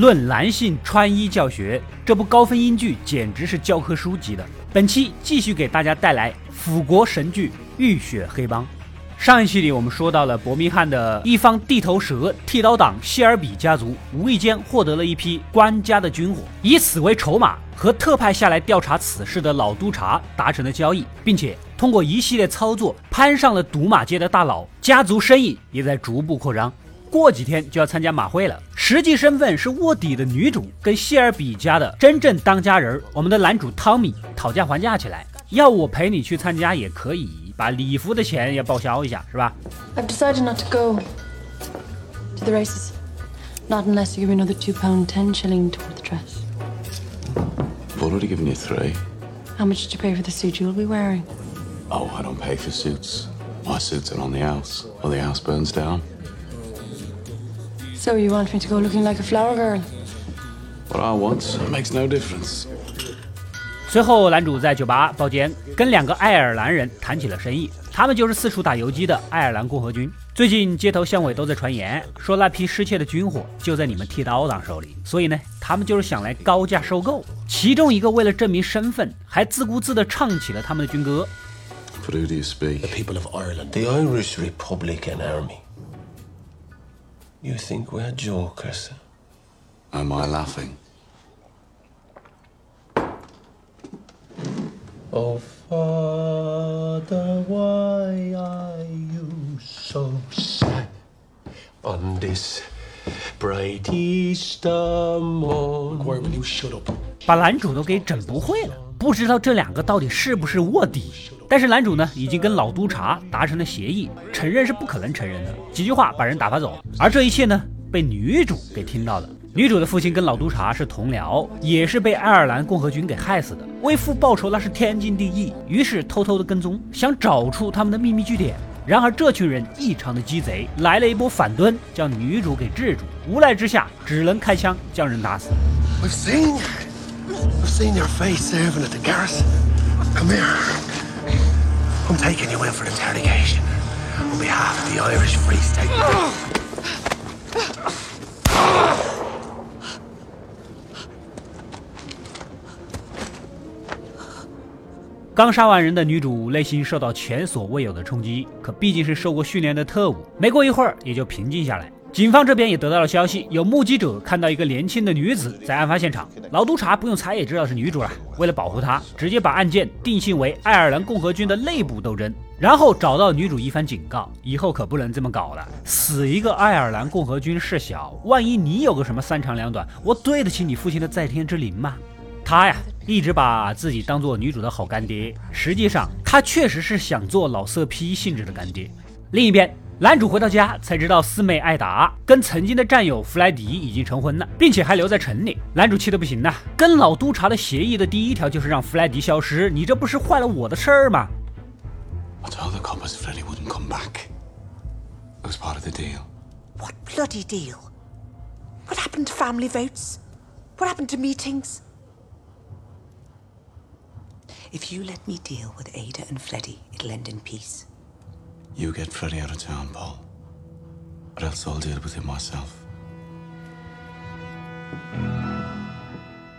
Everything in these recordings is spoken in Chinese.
论男性穿衣教学，这部高分英剧简直是教科书级的。本期继续给大家带来腐国神剧《浴血黑帮》。上一期里我们说到了伯明翰的一方地头蛇剃刀党谢尔比家族，无意间获得了一批官家的军火，以此为筹码，和特派下来调查此事的老督察达成了交易，并且通过一系列操作攀上了赌马街的大佬，家族生意也在逐步扩张。过几天就要参加马会了，实际身份是卧底的女主跟谢尔比家的真正当家人，我们的男主汤米讨价还价起来，要我陪你去参加也可以。把礼服的钱也报销一下，是吧？I've decided not to go to the races, not unless you give me another two pound ten shilling toward the dress. I've already given you three. How much did you pay for the suit you'll be wearing? Oh, I don't pay for suits. My suits are on the house, or the house burns down. So you want me to go looking like a flower girl? What I want makes no difference. 随后，男主在酒吧包间跟两个爱尔兰人谈起了生意，他们就是四处打游击的爱尔兰共和军。最近街头巷尾都在传言，说那批失窃的军火就在你们剃刀党手里，所以呢，他们就是想来高价收购。其中一个为了证明身份，还自顾自地唱起了他们的军歌。Who do you speak? The people of Ireland, the Irish Republican Army. You think we're jokers? Am I laughing? Oh, Father, why are you so sad on this bright Easter morning? Why will you shut up? 把男主都给整不会了， 不知道这两个到底是不是卧底。但是男主呢，已经跟老督察达成了协议，承认是不可能承认的，几句话把人打发走。而这一切呢，被女主给听到了。女主的父亲跟老督察是同僚，也是被爱尔兰共和军给害死的。为父报仇那是天经地义，于是偷偷的跟踪，想找出他们的秘密据点。然而这群人异常的鸡贼，来了一波反蹲，将女主给制住。无奈之下，只能开枪将人打死。We've seen, we've seen your face serving at the garrison. Come here. I'm taking you in for interrogation on behalf of the Irish Free State. 刚杀完人的女主内心受到前所未有的冲击，可毕竟是受过训练的特务，没过一会儿也就平静下来。警方这边也得到了消息，有目击者看到一个年轻的女子在案发现场。老督察不用猜也知道是女主了，为了保护她，直接把案件定性为爱尔兰共和军的内部斗争，然后找到女主一番警告，以后可不能这么搞了，死一个爱尔兰共和军事小，万一你有个什么三长两短，我对得起你父亲的在天之灵吗？他呀，一直把自己当做女主的好干爹，实际上他确实是想做老色批性质的干爹。另一边，男主回到家才知道四妹艾达跟曾经的战友弗莱迪已经成婚了，并且还留在城里。男主气得不行呐，跟老督察的协议的第一条就是让弗莱迪消失，你这不是坏了我的事儿吗？I told the coppers Freddie wouldn't come back. It was part of the deal. What bloody deal? What happened to family votes? What happened to meetings? If you let me deal with Ada and Freddy, it'll end in peace. You get Freddy out of town, Paul. Or else I'll deal with him myself.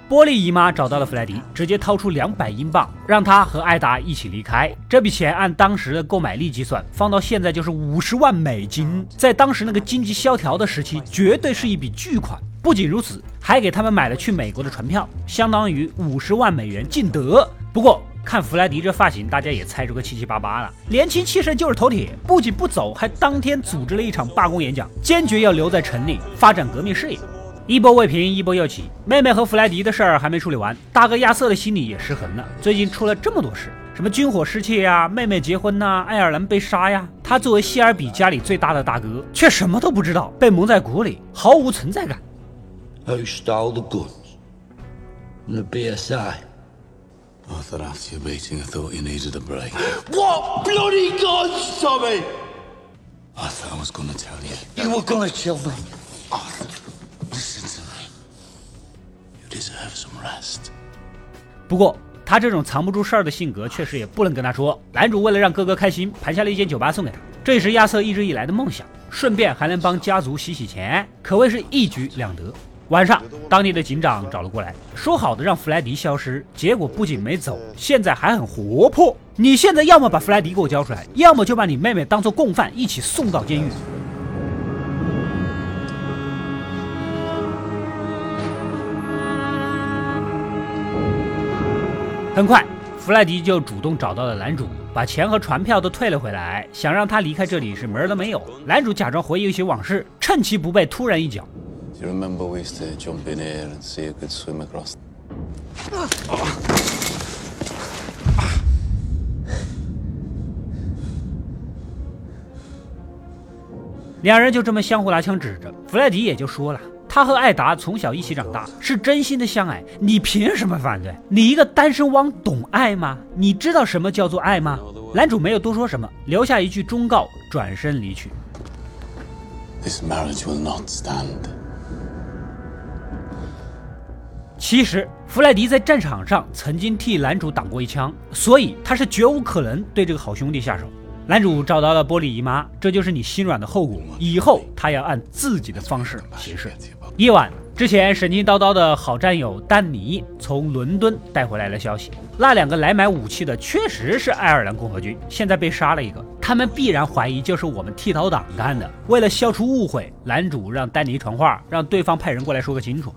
波利姨妈找到了弗莱迪，直接掏出两百英镑，让他和艾达一起离开。这笔钱按当时的购买力计算，放到现在就是五十万美金，在当时那个经济萧条的时期，绝对是一笔巨款。不仅如此，还给他们买了去美国的船票，相当于五十万美元进德。不过看弗莱迪这发型，大家也猜出个七七八八了。年轻气盛就是头铁，不仅不走，还当天组织了一场罢工演讲，坚决要留在城里发展革命事业。一波未平，一波又起。妹妹和弗莱迪的事儿还没处理完，大哥亚瑟的心里也失衡了。最近出了这么多事，什么军火失窃呀，妹妹结婚呐，爱尔兰被杀呀，他作为希尔比家里最大的大哥，却什么都不知道，被蒙在鼓里，毫无存在感。Who stole the guns? The BSI. I thought after your beating, I thought you needed a break. What bloody guns, Tommy? I thought I was gonna tell you. You were gonna tell me. Arthur, listen to me. You deserve some rest. 不过他这种藏不住事儿的性格，确实也不能跟他说。男主为了让哥哥开心，盘下了一间酒吧送给他，这也是亚瑟一直以来的梦想，顺便还能帮家族洗洗钱，可谓是一举两得。晚上，当地的警长找了过来，说好的让弗莱迪消失，结果不仅没走，现在还很活泼。你现在要么把弗莱迪给我交出来，要么就把你妹妹当做共犯一起送到监狱。很快，弗莱迪就主动找到了男主，把钱和船票都退了回来，想让他离开这里是门儿都没有。男主假装回忆一些往事，趁其不备，突然一脚。You remember we used to jump in here and see who could swim across? 两人就这么相互拿枪指着，弗莱迪也就说了，他和艾达从小一起长大，是真心的相爱，你凭什么反对？你一个单身汪懂爱吗？你知道什么叫做爱吗？男主没有多说什么，留下一句忠告，转身离去。This marriage will not stand. 其实，弗莱迪在战场上曾经替男主挡过一枪，所以他是绝无可能对这个好兄弟下手。男主找到了玻璃姨妈，这就是你心软的后果。以后他要按自己的方式行事。夜晚之前，神经叨叨的好战友丹尼从伦敦带回来了消息，那两个来买武器的确实是爱尔兰共和军，现在被杀了一个，他们必然怀疑就是我们剃头党干的。为了消除误会，男主让丹尼传话，让对方派人过来说个清楚。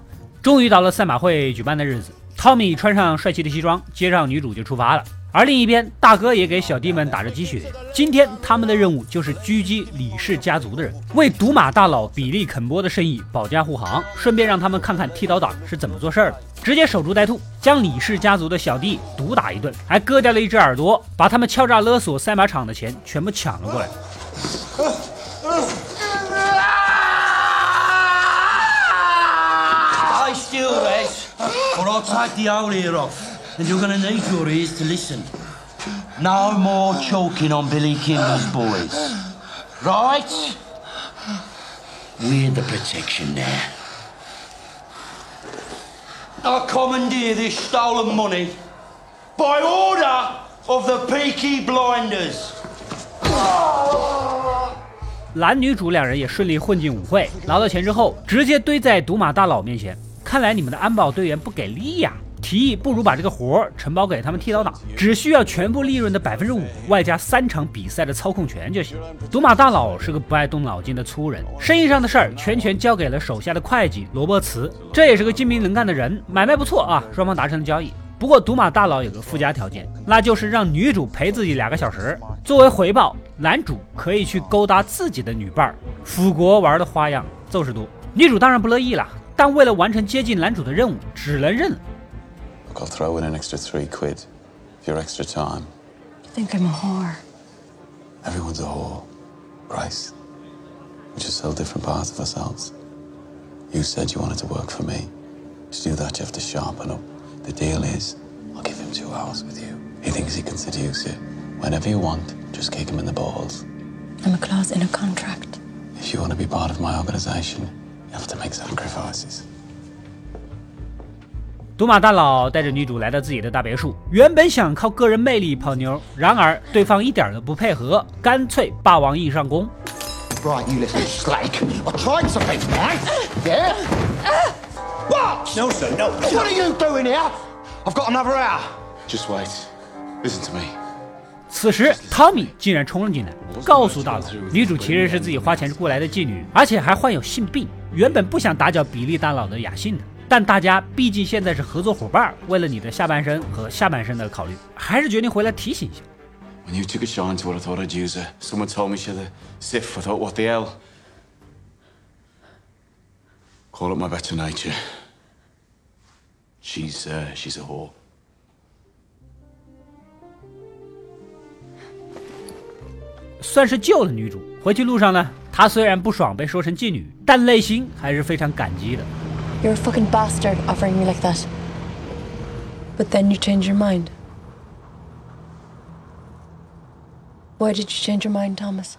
终于到了赛马会举办的日子，汤米穿上帅气的西装，接上女主就出发了。而另一边，大哥也给小弟们打着鸡血。今天他们的任务就是狙击李氏家族的人，为赌马大佬比利肯波的生意保驾护航，顺便让他们看看剃刀党是怎么做事儿的。直接守株待兔，将李氏家族的小弟毒打一顿，还割掉了一只耳朵，把他们敲诈勒索赛马场的钱全部抢了过来。Rex, or I'll take the whole ear off. And you're gonna need your ears to listen. No more choking on Billy Kimber's boys. Right? We're the protection there. I commandeer this stolen money by order of the Peaky Blinders. 男女主两人也顺利混进舞会，拿到钱之后，直接堆在赌马大佬面前。 看来你们的安保队员不给力呀！提议不如把这个活儿承包给他们剃刀党，只需要全部利润的百分之五，外加三场比赛的操控权就行。赌马大佬是个不爱动脑筋的粗人，生意上的事儿全权交给了手下的会计罗伯茨，这也是个精明能干的人，买卖不错啊，双方达成了交易。不过赌马大佬有个附加条件，那就是让女主陪自己两个小时，作为回报，男主可以去勾搭自己的女伴儿。腐国玩的花样就是多，女主当然不乐意了，但为了完成接近男主的任务，只能认了。 Look, I'll throw in an extra three quid for your extra time. I think I'm a whore. Everyone's a whore. Grace. We just sell different parts of ourselves. You said you wanted to work for me. To do that, you have to sharpen up. The deal is, I'll give him two hours with you. He thinks he can seduce you. Whenever you want, just kick him in the balls. I'm a clause in a contract. If you want to be part of my organization, have to make sacrifices. 赌马大佬带着女主来到自己的大别墅，原本想靠个人魅力泡妞，然而对方一点都不配合，干脆霸王硬上弓。You little slake. I tried something, right? Yeah? What? No, sir, no. What are you doing here? I've got another hour. Just wait. Listen to me. 此时，汤米竟然冲了进来，告诉大佬，女主其实是自己花钱雇来的妓女，而且还患有性病，原本不想打搅比利大佬的雅兴的。但大家毕竟现在是合作伙伴，为了你的下半身和下半身的考虑，还是决定回来提醒一下。When you took a shine to what I thought I'd use her, someone told me she's a sif. I thought, what the hell? Call up my better nature. She's, uh, she's a whore. 算是救了女主。回去路上呢，她虽然不爽被说成妓女，但内心还是非常感激的。You're a fucking bastard offering me like that. But then you change your mind. Why did you change your mind, Thomas?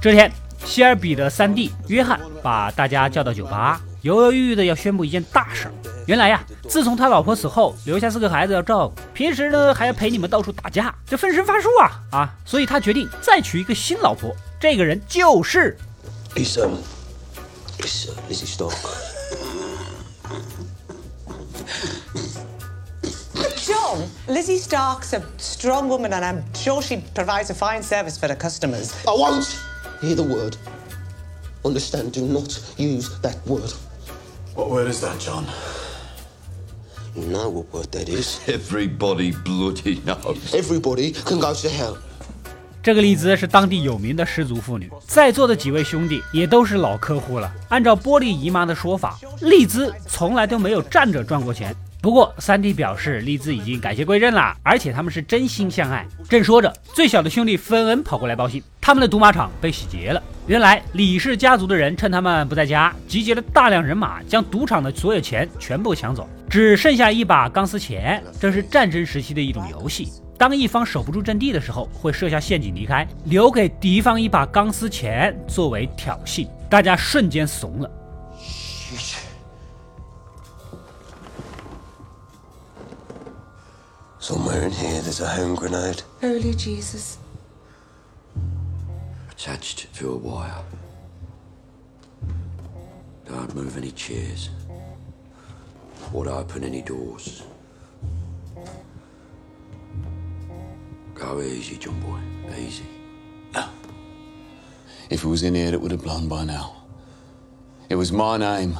这天，希尔比的三弟约翰把大家叫到酒吧，犹犹豫豫的要宣布一件大事儿。原来呀，自从他老婆死后，留下四个孩子要照顾，平时呢还要陪你们到处打架，这分身乏术啊啊！所以他决定再娶一个新老婆。这个人就是 It's, um, it's uh, Lizzie Stark. John, Lizzie Stark's a strong woman, and I'm sure she provides a fine service for her customers. I won't hear the word. Understand, do not use that word. What word is that, John? You know what word that is. Everybody bloody knows. Everybody can go to hell. 这个丽兹是当地有名的失足妇女，在座的几位兄弟也都是老客户了。按照玻璃姨妈的说法，丽兹从来都没有站着赚过钱。不过三弟表示，丽兹已经改邪归正了，而且他们是真心相爱。正说着，最小的兄弟芬恩跑过来报信，他们的赌马场被洗劫了。原来李氏家族的人趁他们不在家，集结了大量人马，将赌场的所有钱全部抢走，只剩下一把钢丝钱。这是战争时期的一种游戏。当一方守不住阵地的时候，会设下陷阱离开，留给敌方一把钢丝钱作为挑衅。大家瞬间怂了。Somewhere in here, there's a home grenade. Holy Jesus. Attached to a wire. Don't move any chairs. Or open any doors. Go easy, John boy. Easy. No. If it was in here, it would have blown by now. It was my name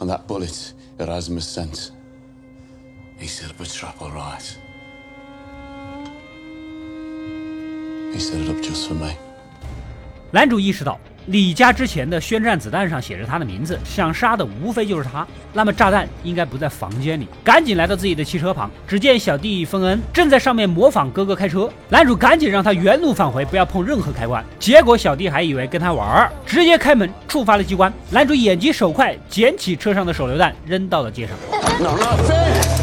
on that bullet Erasmus sent. He set up a trap, all right. He set it up just for me. 男主意识到李家之前的宣战子弹上写着他的名字，想杀的无非就是他。那么炸弹应该不在房间里，赶紧来到自己的汽车旁，只见小弟芬恩正在上面模仿哥哥开车。男主赶紧让他原路返回，不要碰任何开关。结果小弟还以为跟他玩儿，直接开门触发了机关。男主眼疾手快，捡起车上的手榴弹扔到了街上。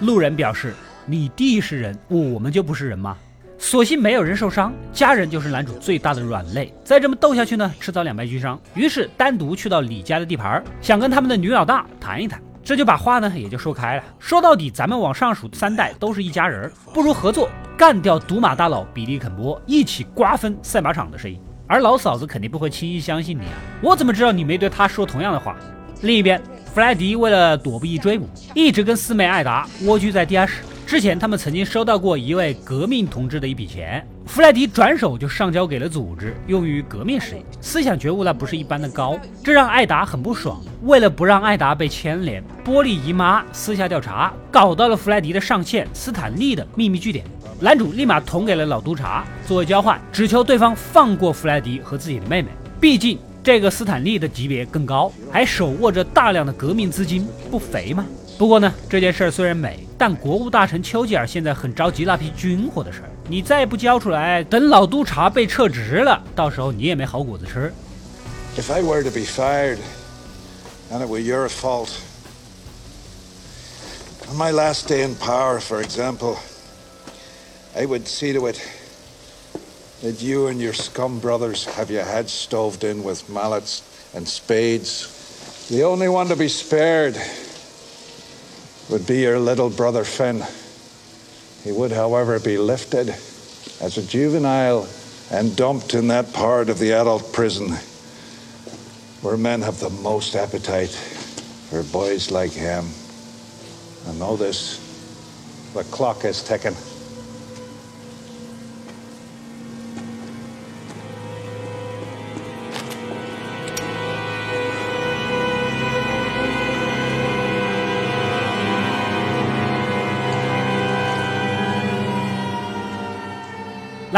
路人表示：“你弟是人，我们就不是人吗？”所幸没有人受伤，家人就是男主最大的软肋。再这么斗下去呢，迟早两败俱伤。于是单独去到李家的地盘，想跟他们的女老大谈一谈。这就把话呢也就说开了。说到底，咱们往上数三代都是一家人，不如合作干掉赌马大佬比利肯波，一起瓜分赛马场的生意。而老嫂子肯定不会轻易相信你啊！我怎么知道你没对他说同样的话？另一边，弗莱迪为了躲避追捕，一直跟四妹艾达蜗居在地下室。之前他们曾经收到过一位革命同志的一笔钱，弗莱迪转手就上交给了组织，用于革命事业，思想觉悟那不是一般的高，这让艾达很不爽。为了不让艾达被牵连，波利姨妈私下调查，搞到了弗莱迪的上线斯坦利的秘密据点。男主立马捅给了老督察，作为交换，只求对方放过弗莱迪和自己的妹妹，毕竟。这个斯坦利的级别更高，还手握着大量的革命资金，不肥吗？不过呢，这件事儿虽然美，但国务大臣丘吉尔现在很着急那批军火的事儿，你再不交出来，等老督察被撤职了，到时候你也没好果子吃。If I were to be fired, and it were your fault, on my last day in power, for example, I would see to it that you and your scum brothers have your heads stoved in with mallets and spades. The only one to be spared would be your little brother Finn. He would, however, be lifted as a juvenile and dumped in that part of the adult prison where men have the most appetite for boys like him. And know this the clock is ticking.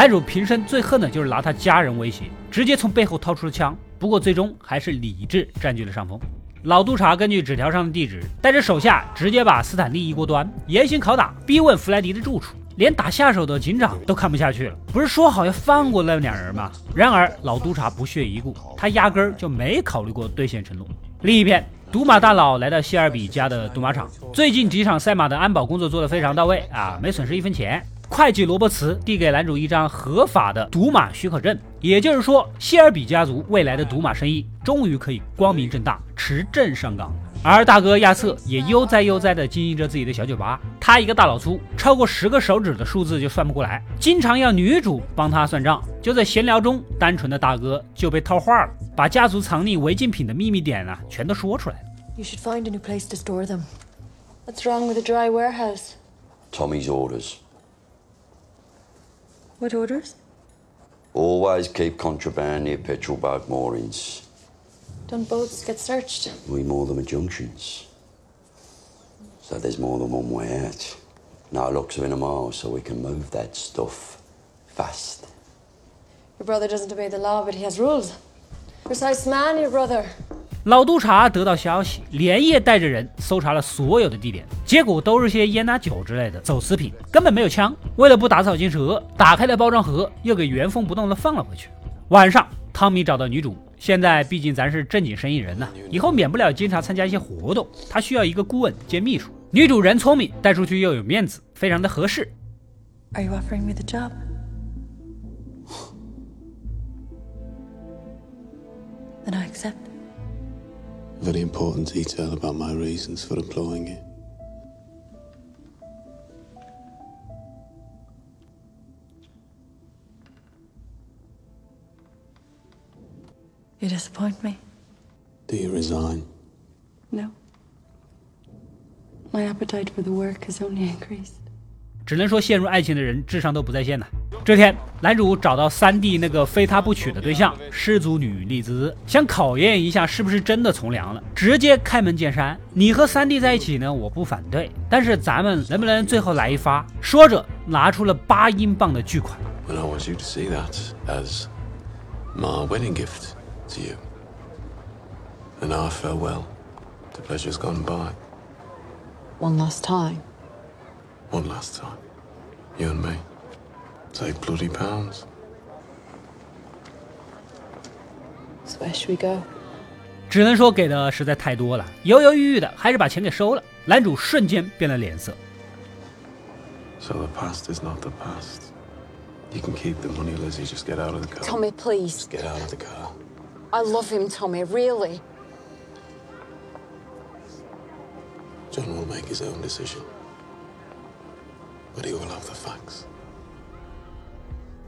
男主平生最恨的就是拿他家人威胁，直接从背后掏出了枪。不过最终还是理智占据了上风。老督察根据纸条上的地址，带着手下直接把斯坦利一锅端，严刑拷打，逼问弗莱迪的住处。连打下手的警长都看不下去了，不是说好要放过那两人吗？然而老督察不屑一顾，他压根儿就没考虑过兑现承诺。另一边，赌马大佬来到谢尔比家的赌马场，最近几场赛马的安保工作做得非常到位啊，没损失一分钱。会计罗伯茨递给男主一张合法的赌马许可证，也就是说，谢尔比家族未来的赌马生意终于可以光明正大、持证上岗。而大哥亚瑟也悠哉悠哉地经营着自己的小酒吧。他一个大老粗，超过十个手指的数字就算不过来，经常要女主帮他算账。就在闲聊中，单纯的大哥就被套话了，把家族藏匿违禁品的秘密点啊，全都说出来了。You should find a new place to store them. What's wrong with a dry warehouse? Tommy's orders. What orders? Always keep contraband near petrol boat moorings. Don't boats get searched? We moor them at junctions. So there's more than one way out. No locks are in a mile, so we can move that stuff fast. Your brother doesn't obey the law, but he has rules. Precise man, your brother. 老督察得到消息，连夜带着人搜查了所有的地点，结果都是些烟、拿酒之类的走私品，根本没有枪。为了不打草惊蛇，打开了包装盒，又给原封不动的放了回去。晚上，汤米找到女主，现在毕竟咱是正经生意人呐，以后免不了经常参加一些活动，他需要一个顾问兼秘书。女主人聪明，带出去又有面子，非常的合适。Are you offering me the job? Then I accept. Very important detail about my reasons for employing you. You disappoint me? Do you resign? No. My appetite for the work has only increased. 只能说陷入爱情的人智商都不在线呐。这天，男主找到三弟那个非他不娶的对象失足女丽兹，想考验一下是不是真的从良了，直接开门见山：“你和三弟在一起呢，我不反对，但是咱们能不能最后来一发？”说着，拿出了八英镑的巨款。Well, I want you to see that as my wedding gift to you. And our farewell to pleasures gone by. One last time. One last time. You and me. Save bloody pounds. So where should we go? 只能说给的实在太多了，犹犹豫豫的，还是把钱给收了。男主瞬间变了脸色。 So the past is not the past. You can keep the money, Lizzie. Just get out of the car. Tommy, please. Just get out of the car. I love him, Tommy, really. John will make his own decision.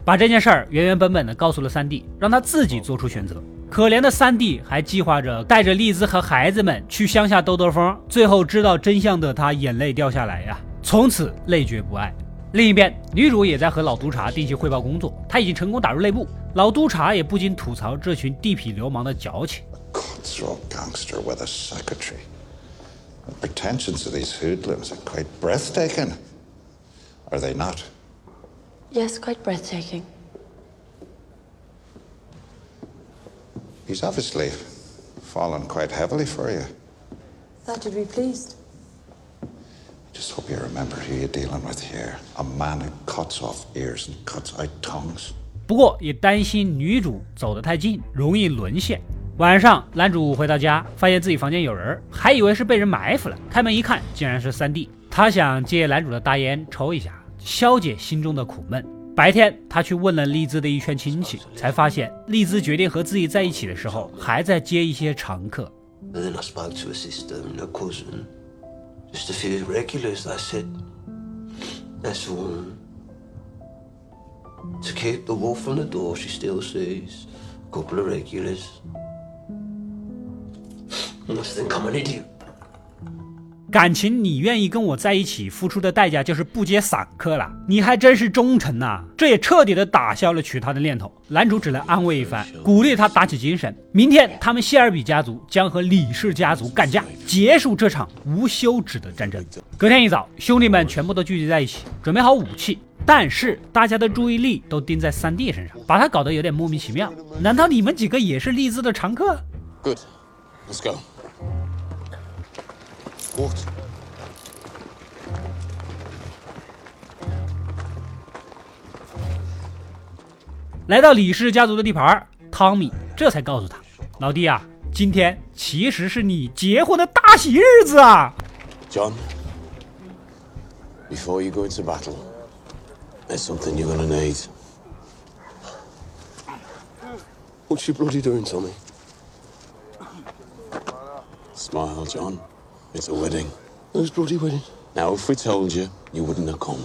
把这件事儿原原本本的告诉了三弟，让他自己做出选择。可怜的三弟还计划着带着丽兹和孩子们去乡下兜兜风，最后知道真相的他眼泪掉下来呀，从此泪绝不爱。另一边，女主也在和老督察定期汇报工作，她已经成功打入内部。老督察也不禁吐槽这群地痞流氓的矫情。Are they not? Yes, quite breathtaking. He's obviously fallen quite heavily for you. Thought you'd be pleased. Just hope you remember who you're dealing with here. A man who cuts off ears and cuts out tongues. 不过也担心女主走得太近，容易沦陷。晚上，男主回到家，发现自己房间有人，还以为是被人埋伏了。开门一看，竟然是三弟。他想借男主的大烟抽一下，消解心中的苦闷。白天，他去问了丽兹的一圈亲戚，才发现丽兹决定和自己在一起的时候，还在接一些常客。Then I spoke to a sister and a cousin. Just a few regulars, that's it. That's all. To keep the wolf from the door, she still sees a couple of regulars. Must think I'm an idiot. 感情你愿意跟我在一起，付出的代价就是不接散客了。你还真是忠诚呐、这也彻底的打消了娶她的念头。男主只能安慰一番，鼓励她打起精神。明天他们谢尔比家族将和李氏家族干架，结束这场无休止的战争。隔天一早，兄弟们全部都聚集在一起，准备好武器。但是大家的注意力都盯在三弟身上，把他搞得有点莫名其妙。难道你们几个也是丽兹的常客？Good. Let's go. 来到李氏家族的地盘，汤米这才告诉他：“老弟啊，今天其实是你结婚的大喜日子啊！John, before you go into battle, there's something you're gonna need. What's she bloody doing, Tommy? Smile, John. It's a wedding. Whose bloody wedding? Now, if we told you, you wouldn't have come.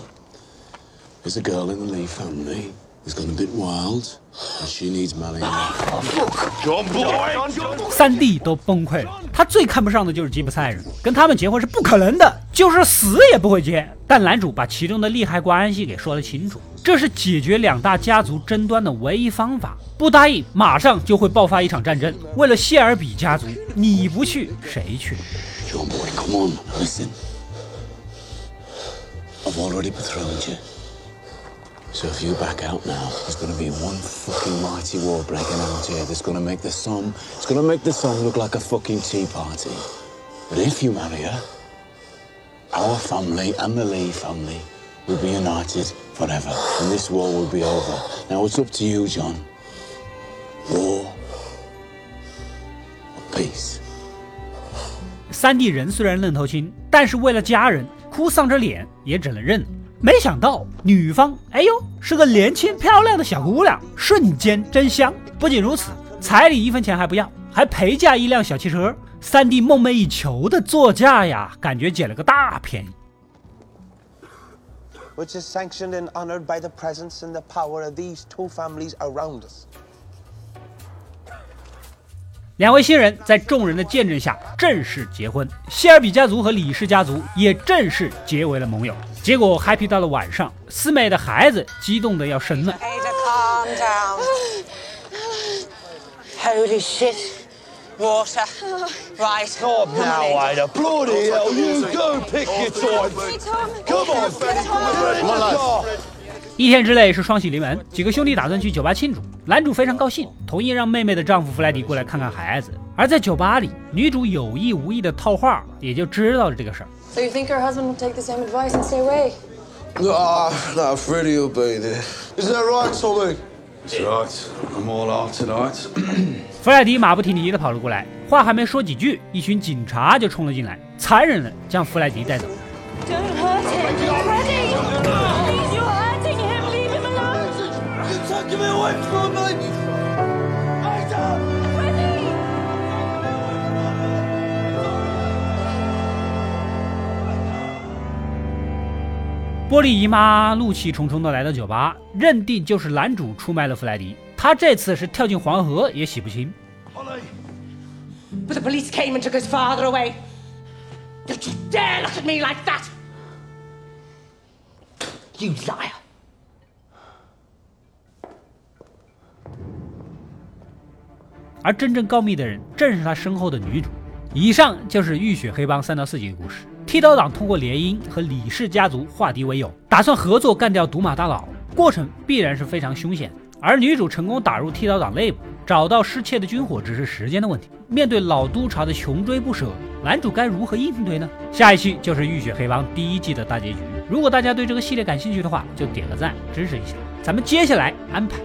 There's a girl in the Lee family who's gone a bit wild, and she needs marrying. John boy! 三弟都崩溃了。他最看不上的就是吉普赛人，跟他们结婚是不可能的，就是死也不会结。但男主把其中的利害关系给说了清楚，这是解决两大家族争端的唯一方法。不答应，马上就会爆发一场战争。为了谢尔比家族，你不去谁去？John boy, come on, listen. I've already betrothed you. So if you back out now, there's gonna be one fucking mighty war breaking out here that's gonna make the Somme, it's gonna make the Somme look like a fucking tea party. But if you marry her, our family and the Lee family will be united forever, and this war will be over. Now it's up to you, John. War or peace? 三弟人虽然愣头青，但是为了家人，哭丧着脸也只能认。没想到女方，哎呦，是个年轻漂亮的小姑娘，瞬间真香。不仅如此，彩礼一分钱还不要，还陪嫁一辆小汽车。三弟梦寐以求的座驾呀，感觉捡了个大便宜。which is sanctioned and honored by the presence and the power of these two families around us. 两位新人在众人的见证下正式结婚，谢尔比家族和李氏家族也正式结为了盟友。结果 happy 到了晚上，四妹的孩子激动的要生了。Ada, calm down. Holy shit. Water. Right. Oh, now, Ada, bloody hell, you do pick your time. Come on, Benny, come on, lads. 一天之内是双喜临门，几个兄弟打算去酒吧庆祝。男主非常高兴，同意让妹妹的丈夫弗莱迪过来看看孩子。而在酒吧里，女主有意无意的套话，也就知道了这个事儿。So you think her husband will take the same advice and stay away? Ah, no, Freddie will be there. Is that right, Tommy? That's right. I'm all out tonight. 弗莱迪马不停蹄的跑了过来，话还没说几句，一群警察就冲了进来，残忍的将弗莱迪带走。Don't hurt him. Freddie! You're taking me away from me! Ada! Freddie! 波利姨妈怒气冲冲地来到酒吧，认定就是男主出卖了弗莱迪。他这次是跳进黄河也洗不清。But the police came and took his father away. Don't you dare look at me like that! You liar. 而真正告密的人正是他身后的女主。以上就是《浴血黑帮》三到四集的故事。剃刀党通过联姻和李氏家族化敌为友，打算合作干掉毒马大佬，过程必然是非常凶险。而女主成功打入剃刀党内部，找到失窃的军火只是时间的问题。面对老督察的穷追不舍，男主该如何应对呢？下一期就是《浴血黑帮》第一季的大结局。如果大家对这个系列感兴趣的话，就点个赞支持一下。咱们接下来安排